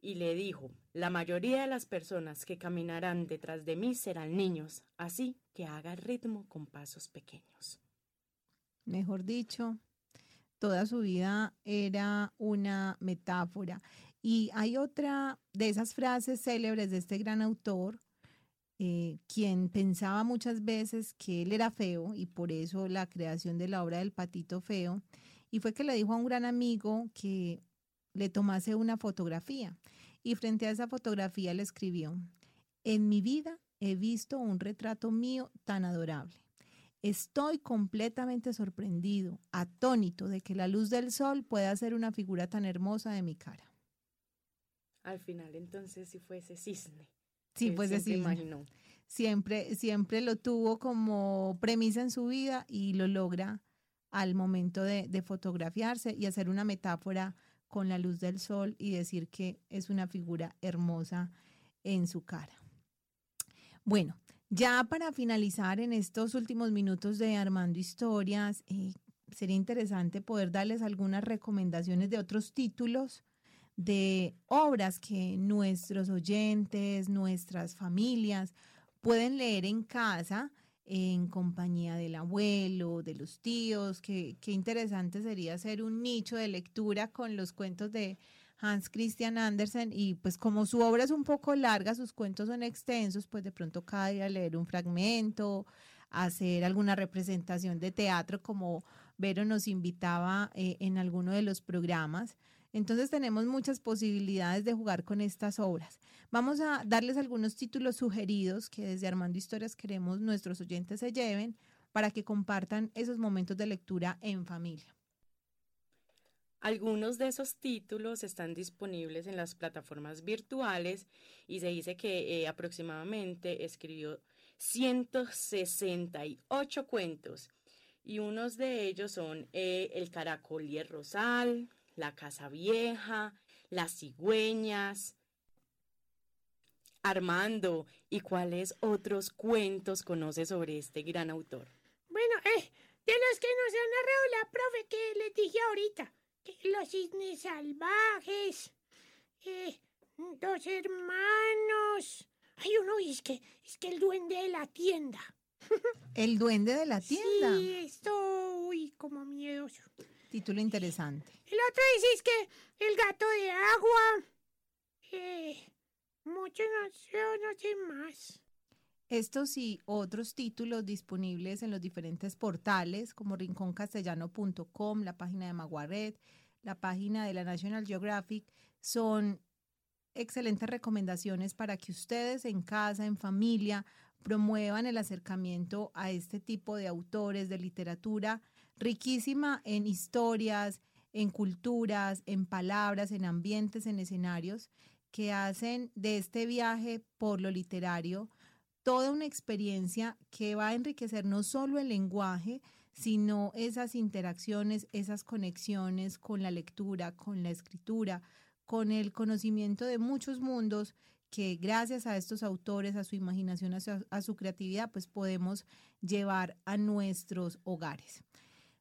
y le dijo, la mayoría de las personas que caminarán detrás de mí serán niños, así que haga ritmo con pasos pequeños. Mejor dicho, toda su vida era una metáfora. Y hay otra de esas frases célebres de este gran autor, eh, quien pensaba muchas veces que él era feo y por eso la creación de la obra del patito feo. Y fue que le dijo a un gran amigo que le tomase una fotografía. Y frente a esa fotografía le escribió, en mi vida he visto un retrato mío tan adorable. Estoy completamente sorprendido, atónito de que la luz del sol pueda hacer una figura tan hermosa de mi cara. Al final, entonces, si fue ese cisne. Sí, pues siempre sí. imaginó. Siempre, siempre lo tuvo como premisa en su vida y lo logra al momento de, de fotografiarse y hacer una metáfora con la luz del sol y decir que es una figura hermosa en su cara. Bueno, ya para finalizar en estos últimos minutos de Armando Historias, eh, sería interesante poder darles algunas recomendaciones de otros títulos de obras que nuestros oyentes, nuestras familias pueden leer en casa en compañía del abuelo, de los tíos. Qué, qué interesante sería hacer un nicho de lectura con los cuentos de Hans Christian Andersen y pues como su obra es un poco larga, sus cuentos son extensos, pues de pronto cada día leer un fragmento, hacer alguna representación de teatro como Vero nos invitaba eh, en alguno de los programas. Entonces tenemos muchas posibilidades de jugar con estas obras. Vamos a darles algunos títulos sugeridos que desde Armando Historias queremos nuestros oyentes se lleven para que compartan esos momentos de lectura en familia. Algunos de esos títulos están disponibles en las plataformas virtuales y se dice que eh, aproximadamente escribió 168 cuentos y unos de ellos son eh, El caracol y el rosal, La casa vieja, Las cigüeñas. Armando, ¿y cuáles otros cuentos conoce sobre este gran autor? Bueno, eh, de los que nos ha narrado la profe que les dije ahorita. que Los cisnes salvajes. eh, dos hermanos. Hay uno, y es que, es que el duende de la tienda. El duende de la tienda. Sí, esto, uy, como miedoso. Título interesante. El otro dice es que el gato de agua. Eh, mucho no sé, no sé más. Estos y otros títulos disponibles en los diferentes portales como rinconcastellano.com, la página de Maguaret, la página de la National Geographic, son excelentes recomendaciones para que ustedes en casa, en familia, promuevan el acercamiento a este tipo de autores de literatura riquísima en historias, en culturas, en palabras, en ambientes, en escenarios, que hacen de este viaje por lo literario toda una experiencia que va a enriquecer no solo el lenguaje, sino esas interacciones, esas conexiones con la lectura, con la escritura, con el conocimiento de muchos mundos que gracias a estos autores, a su imaginación, a su, creatividad, pues podemos llevar a nuestros hogares.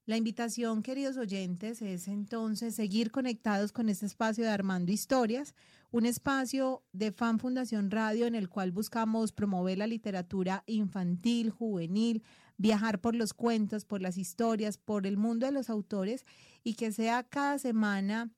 La invitación, queridos oyentes, es entonces seguir conectados con este espacio de Armando Historias, un espacio de Fan Fundación Radio en el cual buscamos promover la literatura infantil, juvenil, viajar por los cuentos, por las historias, por el mundo de los autores y que sea cada semana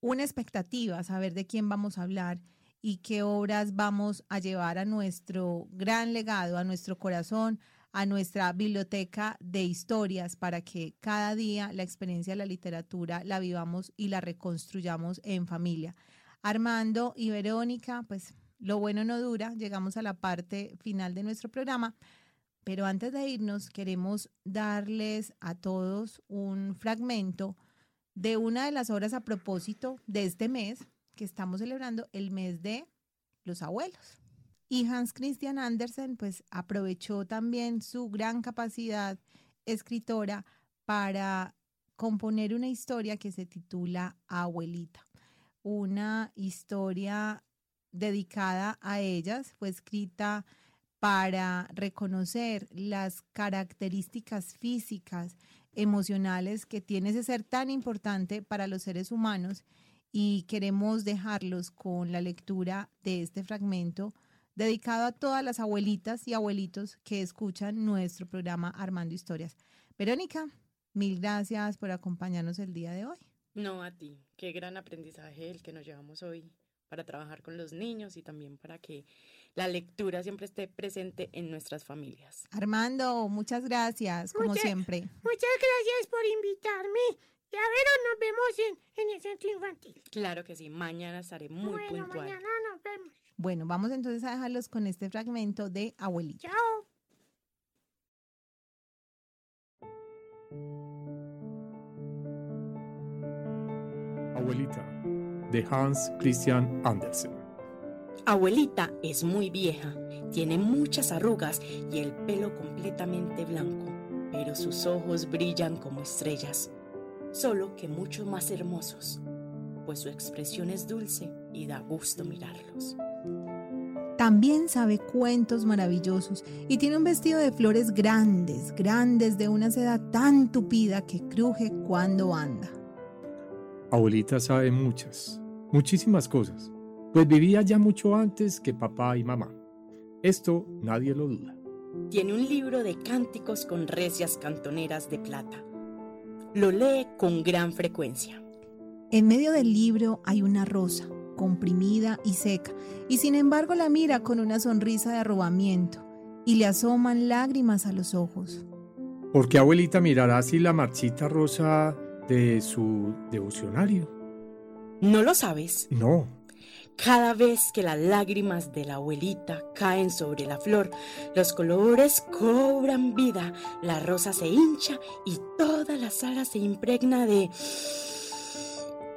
una expectativa, saber de quién vamos a hablar y qué obras vamos a llevar a nuestro gran legado, a nuestro corazón, a nuestra biblioteca de historias para que cada día la experiencia de la literatura la vivamos y la reconstruyamos en familia. Armando y Verónica, pues lo bueno no dura, llegamos a la parte final de nuestro programa, pero antes de irnos queremos darles a todos un fragmento de una de las obras a propósito de este mes, que estamos celebrando el mes de los abuelos. Y Hans Christian Andersen pues aprovechó también su gran capacidad escritora para componer una historia que se titula Abuelita. Una historia dedicada a ellas, fue escrita para reconocer las características físicas, emocionales que tiene ese ser tan importante para los seres humanos y queremos dejarlos con la lectura de este fragmento dedicado a todas las abuelitas y abuelitos que escuchan nuestro programa Armando Historias. Verónica, mil gracias por acompañarnos el día de hoy. No, a ti. Qué gran aprendizaje el que nos llevamos hoy para trabajar con los niños y también para que la lectura siempre esté presente en nuestras familias. Armando, muchas gracias, como Muchas- siempre. Muchas gracias por invitarme. Ya verán, nos vemos en, en el centro infantil. Claro que sí, mañana estaré muy bueno, puntual. mañana nos vemos. Bueno, vamos entonces a dejarlos con este fragmento de Abuelita. Chao. Abuelita, de Hans Christian Andersen. Abuelita es muy vieja, tiene muchas arrugas y el pelo completamente blanco, pero sus ojos brillan como estrellas, solo que mucho más hermosos, pues su expresión es dulce y da gusto mirarlos. También sabe cuentos maravillosos y tiene un vestido de flores grandes, grandes de una seda tan tupida que cruje cuando anda. Abuelita sabe muchas, muchísimas cosas, pues vivía ya mucho antes que papá y mamá. Esto nadie lo duda. Tiene un libro de cánticos con recias cantoneras de plata. Lo lee con gran frecuencia. En medio del libro hay una rosa, comprimida y seca, y sin embargo la mira con una sonrisa de arrobamiento, y le asoman lágrimas a los ojos. ¿Por qué abuelita mirará así la marchita rosa de su devocionario? ¿No lo sabes? No, Cada vez que las lágrimas de la abuelita caen sobre la flor, los colores cobran vida, la rosa se hincha y toda la sala se impregna de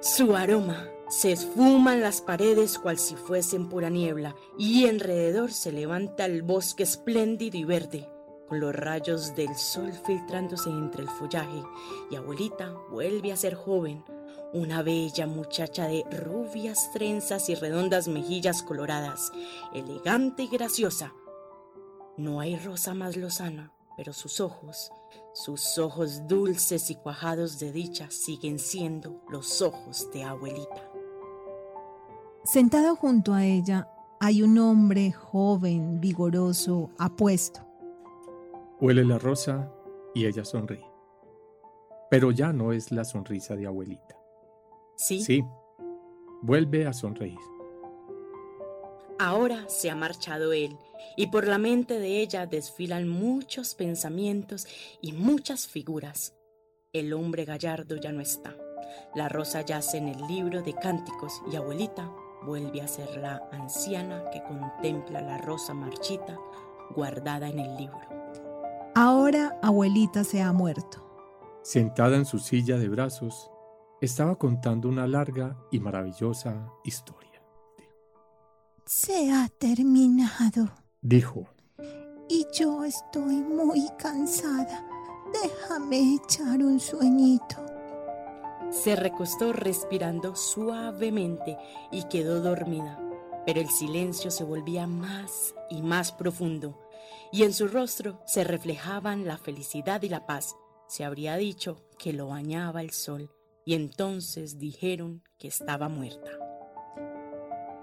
su aroma. Se esfuman las paredes cual si fuesen pura niebla y alrededor se levanta el bosque espléndido y verde, con los rayos del sol filtrándose entre el follaje y abuelita vuelve a ser joven, una bella muchacha de rubias trenzas y redondas mejillas coloradas, elegante y graciosa. No hay rosa más lozana, pero sus ojos, sus ojos dulces y cuajados de dicha siguen siendo los ojos de abuelita. Sentado junto a ella hay un hombre joven, vigoroso, apuesto. huele la rosa y ella sonríe. Pero ya no es la sonrisa de abuelita. Sí, Sí, vuelve a sonreír. ahora se ha marchado él y por la mente de ella desfilan muchos pensamientos y muchas figuras. El hombre gallardo ya no está. La rosa yace en el libro de cánticos y abuelita vuelve a ser la anciana que contempla la rosa marchita guardada en el libro. Ahora abuelita se ha muerto. Sentada en su silla de brazos, estaba contando una larga y maravillosa historia. Se ha terminado Dijo, y yo estoy muy cansada. Déjame echar un sueñito. Se recostó respirando suavemente y quedó dormida, pero el silencio se volvía más y más profundo, y en su rostro se reflejaban la felicidad y la paz. Se habría dicho que lo bañaba el sol, y entonces dijeron que estaba muerta.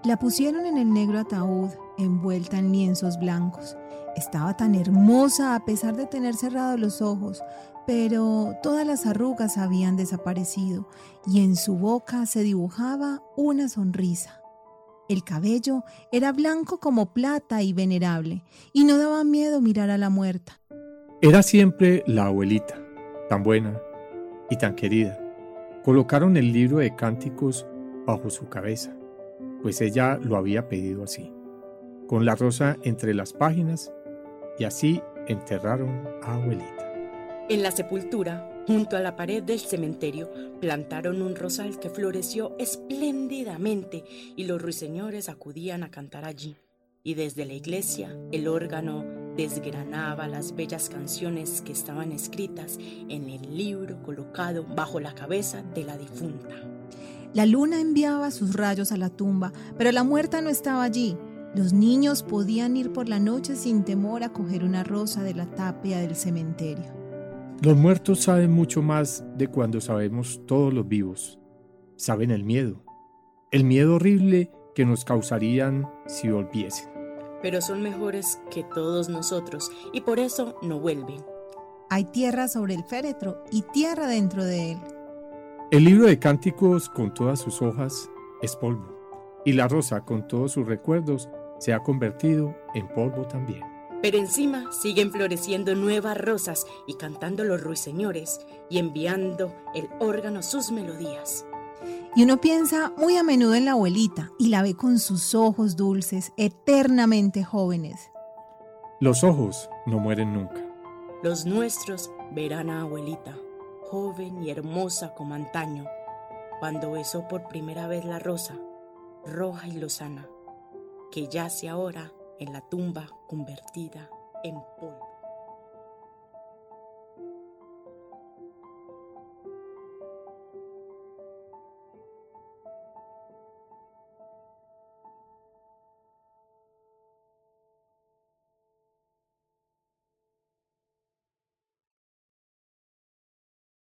La pusieron en el negro ataúd, envuelta en lienzos blancos. Estaba tan hermosa a pesar de tener cerrados los ojos, pero todas las arrugas habían desaparecido y en su boca se dibujaba una sonrisa. El cabello era blanco como plata y venerable, y no daba miedo mirar a la muerta. era siempre la abuelita, tan buena y tan querida. Colocaron el libro de cánticos bajo su cabeza, pues ella lo había pedido así, con la rosa entre las páginas, y así enterraron a abuelita. En la sepultura, Junto a la pared del cementerio plantaron un rosal que floreció espléndidamente y los ruiseñores acudían a cantar allí. Y desde la iglesia el órgano desgranaba las bellas canciones que estaban escritas en el libro colocado bajo la cabeza de la difunta. La luna enviaba sus rayos a la tumba, pero la muerta no estaba allí. Los niños podían ir por la noche sin temor a coger una rosa de la tapia del cementerio. Los muertos saben mucho más de cuando sabemos todos los vivos. Saben el miedo, el miedo horrible que nos causarían si volviesen. Pero son mejores que todos nosotros y por eso no vuelven. Hay tierra sobre el féretro y tierra dentro de él. El libro de cánticos con todas sus hojas es polvo, y la rosa con todos sus recuerdos se ha convertido en polvo también. Pero encima siguen floreciendo nuevas rosas y cantando los ruiseñores y enviando el órgano sus melodías. Y uno piensa muy a menudo en la abuelita y la ve con sus ojos dulces, eternamente jóvenes. Los ojos no mueren nunca. Los nuestros verán a abuelita, joven y hermosa como antaño, cuando besó por primera vez la rosa, roja y lozana, que yace ahora en la tumba convertida en polvo.